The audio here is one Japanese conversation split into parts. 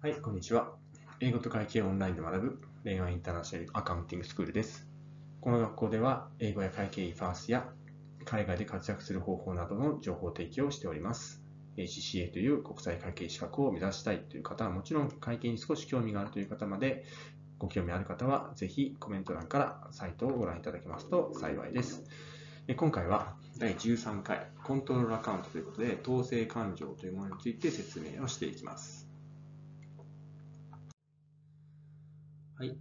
はい、こんにちは。英語と会計をオンラインで学ぶ恋愛インターナショナルアカウンティングスクールです。この学校では、英語や会計ファースや海外で活躍する方法などの情報提供をしております。ACCA という国際会計資格を目指したいという方はもちろん会計に少し興味があるという方までご興味ある方はぜひコメント欄からサイトをご覧いただけますと幸いです。今回は第13回コントロールアカウントということで統制勘定というものについて説明をしていきます。はい。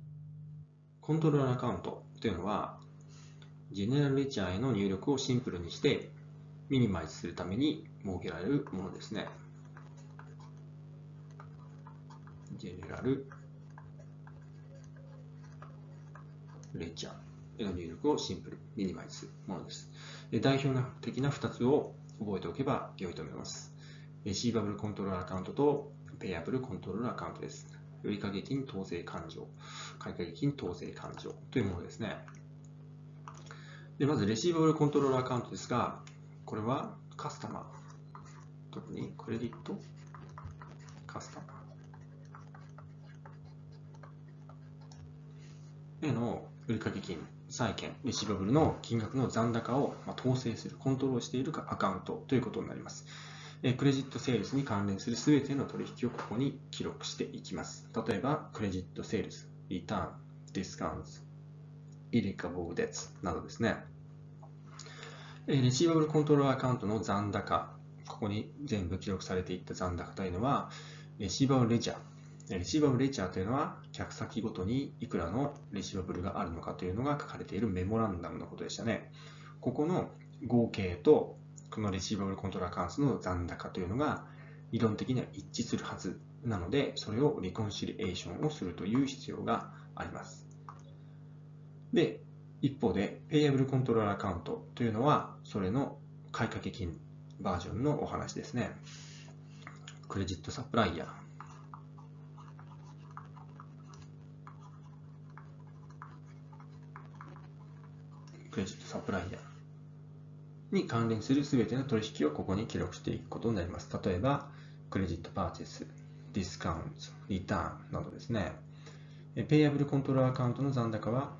コントロールアカウントというのは、ジェネラルレチャーへの入力をシンプルにしてミニマイズするために設けられるものですね。ジェネラルレチャーへの入力をシンプル、ミニマイズするものです。代表的な2つを覚えておけば良いと思います。シーバブルコントロールアカウントとペイアブルコントロールアカウントです。売掛金当税勘定、買掛金当税勘定というものですね。でまず、レシーバブルコントロールアカウントですが、これはカスタマー、特にクレジット？カスタマー。への売掛金、債券、レシーブルの金額の残高を統制する、コントロールしているアカウント。ということになります。クレジットセールスに関連するすべての取引をここに記録していきます。例えば、クレジットセールス、リターン、ディスカウント、イリカボーデッツなどですね。レシーバブルコントロールアカウントの残高、ここに全部記録されていった残高というのは、レシーバブルレジャー。レシーバブルレジャーというのは、客先ごとにいくらのレシーバブルがあるのかというのが書かれているメモランダムのことでしたね。ここの合計とこのレシーバブルコントローラー関数の残高というのが理論的には一致するはずなので、それをリコンシリエーションをするという必要があります。で、一方で、ペイアブルコントローラーアカウントというのは、それの買掛金バージョンのお話ですね。クレジットサプライヤー。クレジットサプライヤー。に関連する全ての取引をここに記録していくことになります。例えば、クレジットパーチェス、ディスカウント、リターンなどですね。ペイアブルコントロールアカウントの残高は、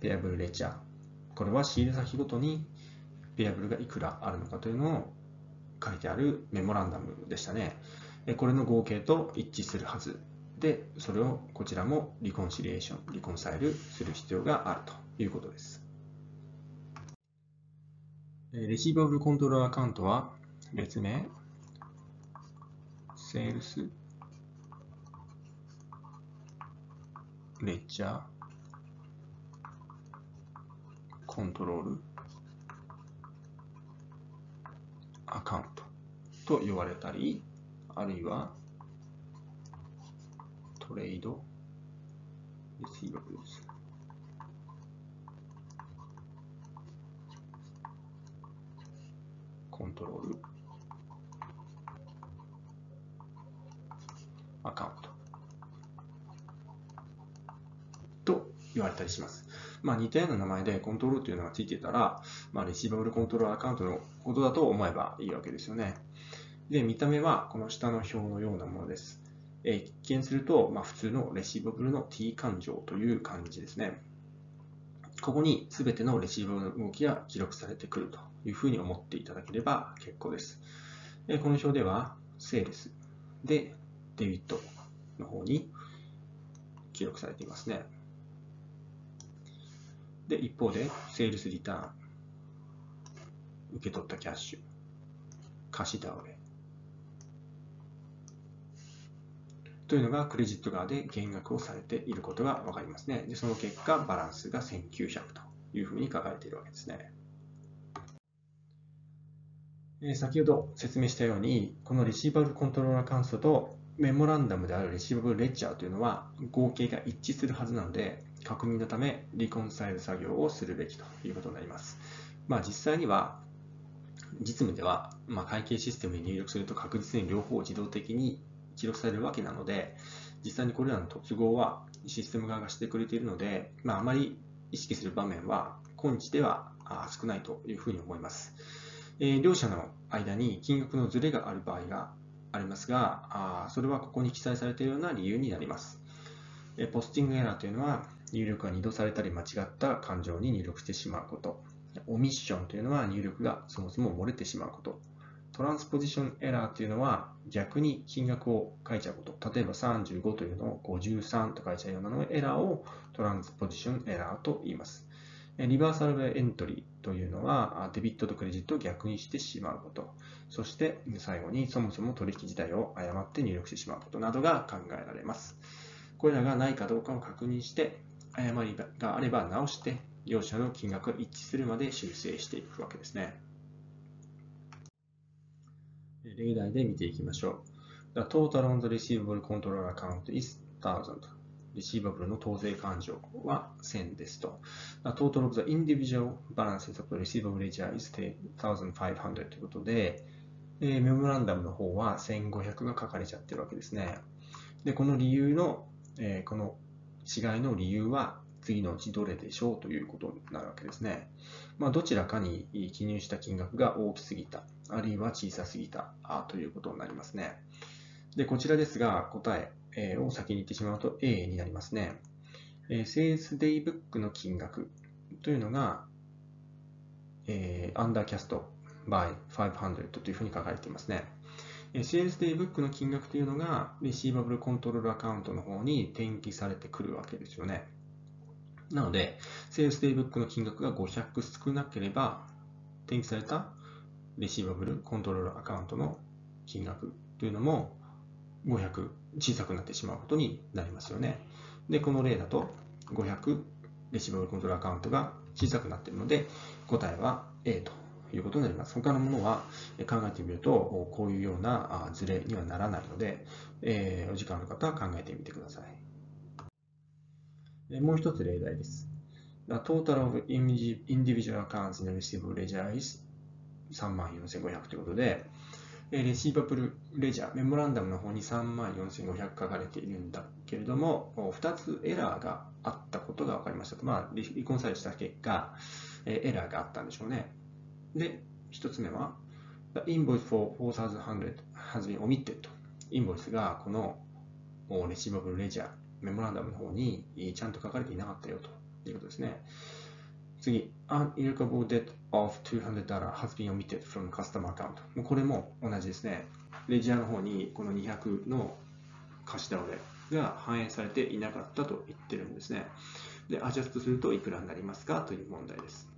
ペイアブルレチャー。これは仕入れ先ごとにペイアブルがいくらあるのかというのを書いてあるメモランダムでしたね。これの合計と一致するはずで、それをこちらもリコンシリエーション、リコンサイルする必要があるということです。レシーバブルコントロールアカウントは別名、セールスレッジャーコントロールアカウントと呼ばれたり、あるいはトレード？レシーバブルスコントロールアカウントと言われたりします。まあ、似たような名前でコントロールというのがついてたら、まあ、レシーバブルコントロールアカウントのことだと思えばいいわけですよね。で、見た目はこの下の表のようなものです。え、一見すると、まあ、普通のレシーバブルの T 勘定という感じですね。ここに全てのレシーブの動きが記録されてくるというふうに思っていただければ結構です。この表では、セールスでデビットの方に記録されていますね。で、一方で、セールスリターン、受け取ったキャッシュ、貸し倒れ、というのがクレジット側で減額をされていることがわかりますね。で、その結果、バランスが1900というふうに書かれているわけですね。先ほど説明したように、このレシーバルコントローラー関数とメモランダムであるレシーバブルレッジャーというのは合計が一致するはずなので、確認のためリコンサイル作業をするべきということになります。まあ、実際には、実務では、まあ、会計システムに入力すると確実に両方を自動的に記録されるわけなので、実際にこれらの突合はシステム側がしてくれているので、まあ、あまり意識する場面は今日では少ないというふうに思います。え、両者の間に金額のズレがある場合がありますが、あそれはここに記載されているような理由になります。えポスティングエラーというのは、入力が2度されたり間違った感情に入力してしまうこと。オミッションというのは入力がそもそも漏れてしまうこと。トランスポジションエラーというのは逆に金額を書いちゃうこと。例えば35というのを53と書いちゃうようなのエラーをトランスポジションエラーと言います。リバーサルエントリーというのはデビットとクレジットを逆にしてしまうこと。そして最後にそもそも取引自体を誤って入力してしまうことなどが考えられます。これらがないかどうかを確認して誤りがあれば直して両者の金額が一致するまで修正していくわけですね。例題で見ていきましょう。The total on the receivable control account is 1000. レシーバブルの当税勘定は1000ですと。The total of the individual balances of the receivable ledger is 1500ということで、メモランダムの方は1500が書かれちゃってるわけですね。で、この理由の、えー、この違いの理由は次のうちどれでしょうということになるわけですね。まあ、どちらかに記入した金額が大きすぎた、あるいは小さすぎたということになりますね。で、こちらですが、答えを先に言ってしまうと A になりますね。セールスデイブックの金額というのが、えー、アンダーキャスト by 500というふうに書かれていますね。セールスデイブックの金額というのが、レシーバブルコントロールアカウントの方に転記されてくるわけですよね。なので、セールスデイブックの金額が500少なければ、転記されたレシーバブルコントロールアカウントの金額というのも500小さくなってしまうことになりますよね。で、この例だと500レシーバブルコントロールアカウントが小さくなっているので、答えは A ということになります。他のものは考えてみると、こういうようなズレにはならないので、えー、お時間ある方は考えてみてください。もう一つ例題です。The total of individual accounts in the receivable ledger is 34,500ということで、レシーバブルレジャー、メモランダムの方に34,500書かれているんだけれども、2つエラーがあったことが分かりましたと。まあ、離婚されした結果、エラーがあったんでしょうね。で、1つ目は、The invoice for 4,100 has been omitted。インボイスがこのレシーバブルレジャー、メモランダムの方にちゃんと書かれていなかったよということですね。次、An irrevocable debt of $200 has been omitted from customer account。これも同じですね。レジャーの方にこの200の貸し倒れが反映されていなかったと言ってるんですね。で、アジャストするといくらになりますかという問題です。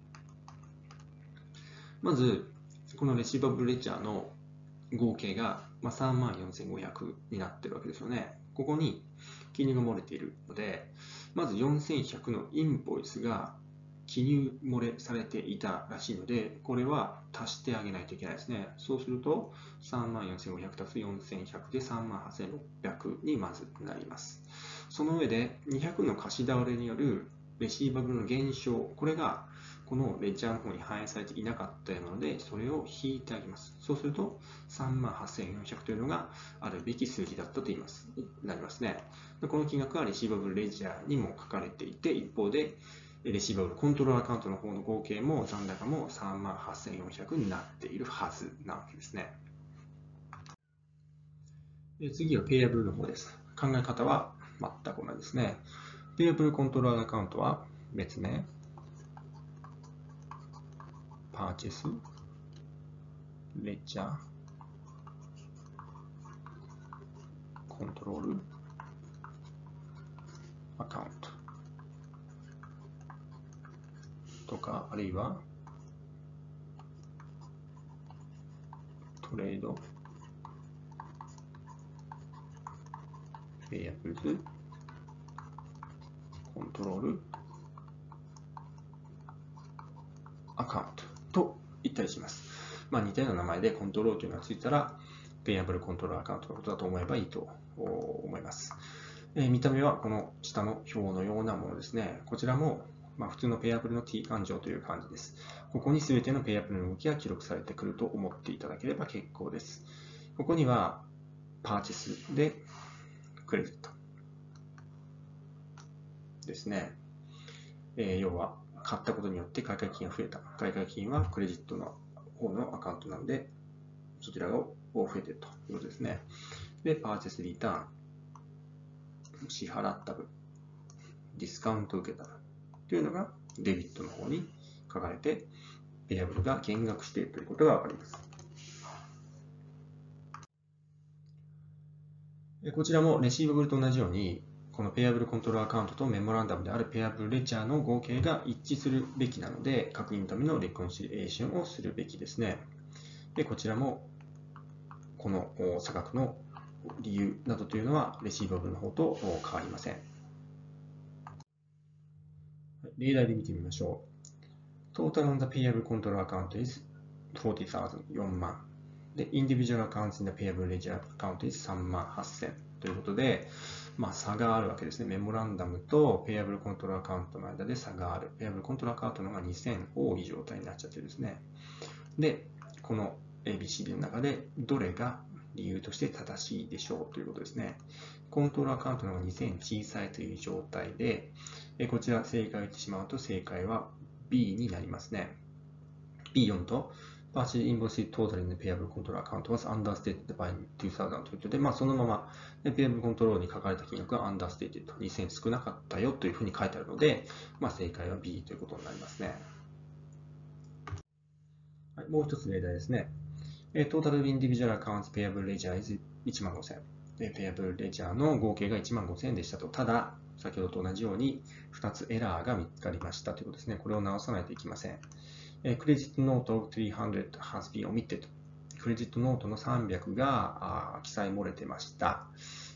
まず、このレシーバブルレジャーの合計が3万4500になってるわけですよね。ここに記入が漏れているので、まず4100のインボイスが記入漏れされていたらしいので、これは足してあげないといけないですね。そうすると、34,500足す4100で38,600にまずなります。その上で、200の貸し倒れによるレシーバブルの減少、これがこのレジャーの方に反映されていなかったようなので、それを引いてあげます。そうすると、38,400というのがあるべき数字だったと言います。なりますね。この金額はレシーバブルレジャーにも書かれていて、一方で、レシーバブルコントロールアカウントの方の合計も残高も38,400になっているはずなわけですね。次はペイアブルの方です。考え方は全く同じですね。ペイアブルコントロールアカウントは別名、パーチェス、レジャー、コントロール、アカウント？とか、あるいは？トレード、ペイアブルズ、コントロール、アカウント？します。まあ、似たような名前でコントロールというのがついたら、ペイアブルコントロールアカウントのことだと思えばいいと思います。え見た目はこの下の表のようなものですね。こちらも、まあ、普通のペイアブルの T 勘定という感じです。ここに全てのペイアブルの動きが記録されてくると思っていただければ結構です。ここには、パーチェスでクレジットですね。えー、要は、買ったことによって買掛金が増えた。買掛金はクレジットの方のアカウントなので、そちらを増えてるということですね。で、パーチェスリターン、支払った分、ディスカウント受けた分というのがデビットの方に書かれて、ペアブルが減額しているということがわかります。こちらもレシーバブルと同じように、このペアブルコントロールアカウントとメモランダムであるペアブルレジャーの合計が一致するべきなので、確認のためのレコンシリエーションをするべきですね。で、こちらも、この差額の理由などというのは、レシーバブルの方と変わりません。例題で見てみましょう。Total on the payable control account is 40,000、4万。で、Individual accounts in the payable ledger account is 3万8000ということで、まあ、差があるわけですね。メモランダムと Payable Control Account の間で差がある。Payable Control Account の方が2000多い状態になっちゃってるんですね。で、この ABCD の中でどれが理由として正しいでしょうということですね。 control account の方が2000小さいという状態で、こちら正解を言ってしまうと正解は B になりますね。B4 とバーチインボイシートータリイアブルコントロルアカウントはアンダーステイテッドバイ2000ということで、まあ、そのまま payable control に書かれた金額は understated 2000少なかったよというふうに書いてあるので、まあ、正解は B ということになりますね。はい、もう一つ例題ですね。トータルインディビジュアルアカウントペーブルレジャー is 1万5000。ペーブルレジャーの合計が1万5000でしたと。ただ、先ほどと同じように2つエラーが見つかりましたということですね。これを直さないといけません。クレジットノート300 has been omitted クレジットノートの300が記載漏れてました。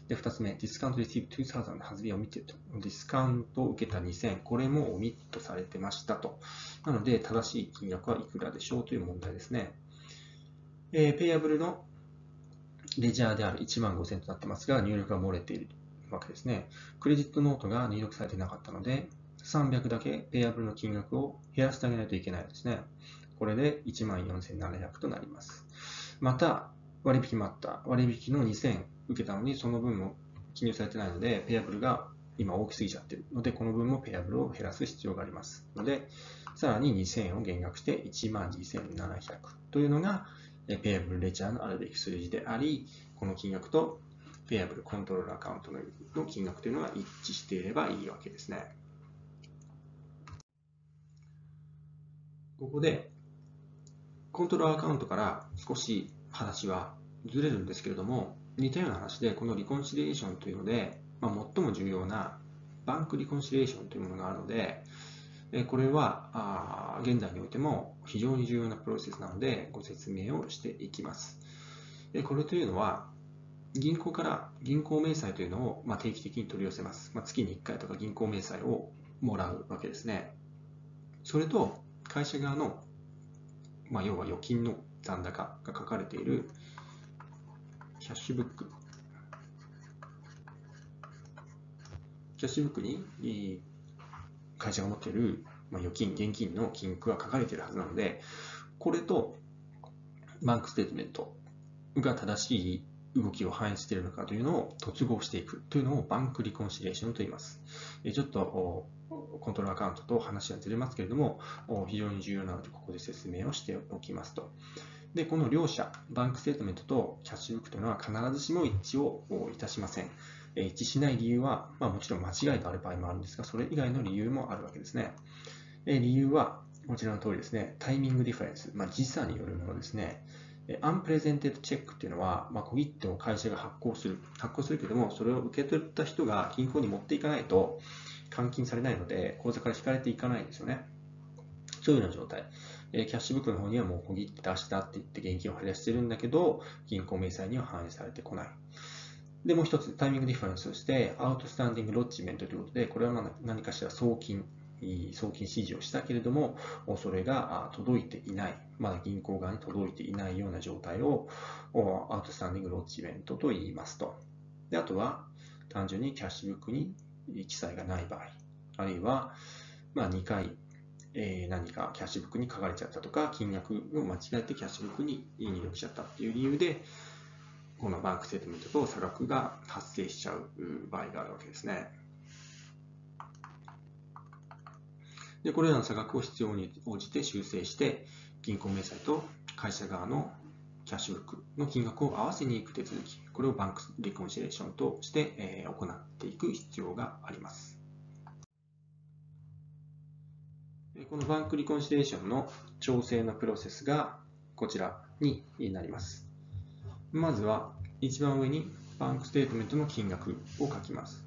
で、2つ目、discount received 2000 has been omitted ディスカウントを受けた2000、これもオミットされてましたと。なので、正しい金額はいくらでしょうという問題ですね。えー、ペイアブルのレジャーである1万5000となってますが、入力が漏れているわけですね。クレジットノートが入力されてなかったので、300だけペイアブルの金額を減らしてあげないといけないですね。これで14,700となります。また、割引もあった。割引の2000受けたのに、その分も記入されてないので、ペイアブルが今大きすぎちゃってるので、この分もペイアブルを減らす必要がありますので、さらに2000を減額して12,700というのが、ペイアブルレジャーのあるべき数字であり、この金額とペイアブルコントロールアカウントの金額というのが一致していればいいわけですね。ここで、コントロールアカウントから少し話はずれるんですけれども、似たような話で、このリコンシリエーションというので、まあ、最も重要なバンクリコンシリエーションというものがあるので、これは現在においても非常に重要なプロセスなのでご説明をしていきます。これというのは銀行から銀行明細というのを定期的に取り寄せます。月に1回とか銀行明細をもらうわけですね。それと会社側の、まあ、要は預金の残高が書かれている cash book。cash book に会社が持っている預金、現金の金額が書かれているはずなので、これと bank statement が正しい動きを反映しているのかというのを突合していくというのを bank reconciliation と言います。ちょっと control account と話がずれますけれども、非常に重要なので、ここで説明をしておきますと。で、この両者、 bank statement と cash book というのは必ずしも一致をいたしません。一致しない理由は、まあ、もちろん間違いがある場合もあるんですが、それ以外の理由もあるわけですね。理由は、こちらの通りですね、 timing difference、まあ、時差によるものですね。 unpresented cheque っていうのは、まあ、小切手を会社が発行する。発行するけども、それを受け取った人が銀行に持っていかないと、換金されないので、口座から引かれていかないんですよね。そういうような状態。えキャッシュブックの方にはもう小切手出したって言って現金を減らしてるんだけど、銀行明細には反映されてこない。で、もう一つ、タイミングディファレンスとして、アウトスタンディングロッチメントということで、これは何かしら送金、送金指示をしたけれども、それが届いていない、まだ銀行側に届いていないような状態をアウトスタンディングロッチメントと言いますと。であとは、単純に cash book に記載がない場合、あるいは、まあ、2回、えー、何か cash book に書かれちゃったとか、金額を間違えて cash book に入力しちゃったっていう理由で、この bank statement と差額が発生しちゃう場合があるわけですね。で、これらの差額を必要に応じて修正して、銀行明細と会社側のcash book の金額を合わせにいく手続き、これを bank reconciliation として、行っていく必要があります。この bank reconciliation の調整のプロセスがこちらになります。まずは一番上に bank statement の金額を書きます。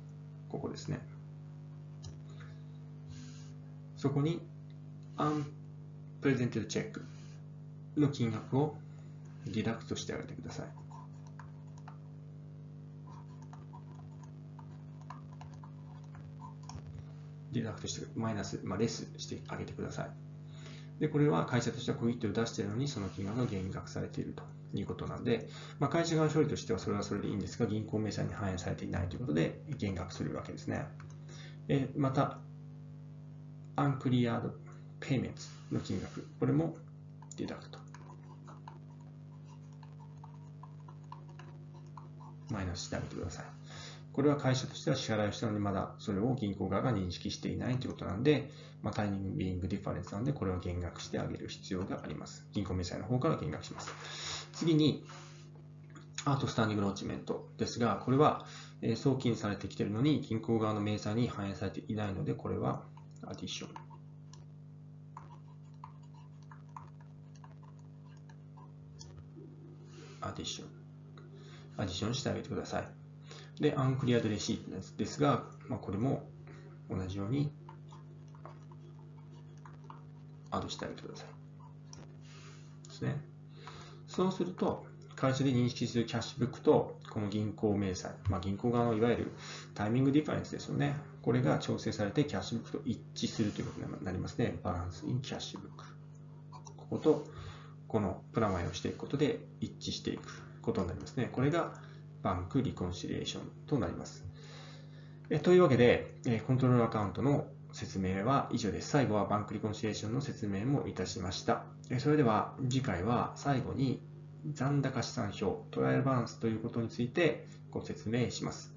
ここですね。そこに Unpresented Check の金額をリダクトしてあげてください。リダクトして、マイナス、まあ、レスしてあげてください。で、これは会社としては小切手を出しているのに、その金額が減額されているということなので、まあ、会社側の処理としてはそれはそれでいいんですが、銀行明細に反映されていないということで、減額するわけですね。えまた、uncleared payments の金額、これもディダクト。マイナスしてあげてください。これは会社としては支払いをしたのにまだそれを銀行側が認識していないということなんで、まあ、タイミングビングディファレンスなんで、これは減額してあげる必要があります。銀行明細の方から減額します。次に、アートスタンディングローチメントですが、これは送金されてきているのに、銀行側の明細に反映されていないので、これはアディション。アディション。アディションしてあげてください。で、アンクリアドレシートですが、まあ、これも同じようにアドしてあげてください。ですね。そうすると、会社で認識するキャッシュブックと、この銀行明細、まあ、銀行側のいわゆるタイミングディファレンスですよね。これが調整されてキャッシュブックと一致するということになりますね。バランスインキャッシュブック。ここと、このプラマイをしていくことで一致していくことになりますね。これがバンクリコンシリエーションとなります。えというわけで、えコントロールアカウントの説明は以上です。最後はバンクリコンシリエーションの説明もいたしました。えそれでは次回は最後に残高資産表、トライアルバランスということについてご説明します。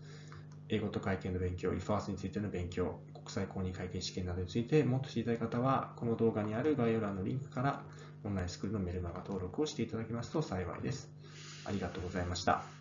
英語と会計の勉強、リファースについての勉強、国際公認会計試験などについてもっと知りたい方は、この動画にある概要欄のリンクからオンラインスクールのメルマガ登録をしていただけますと幸いです。ありがとうございました。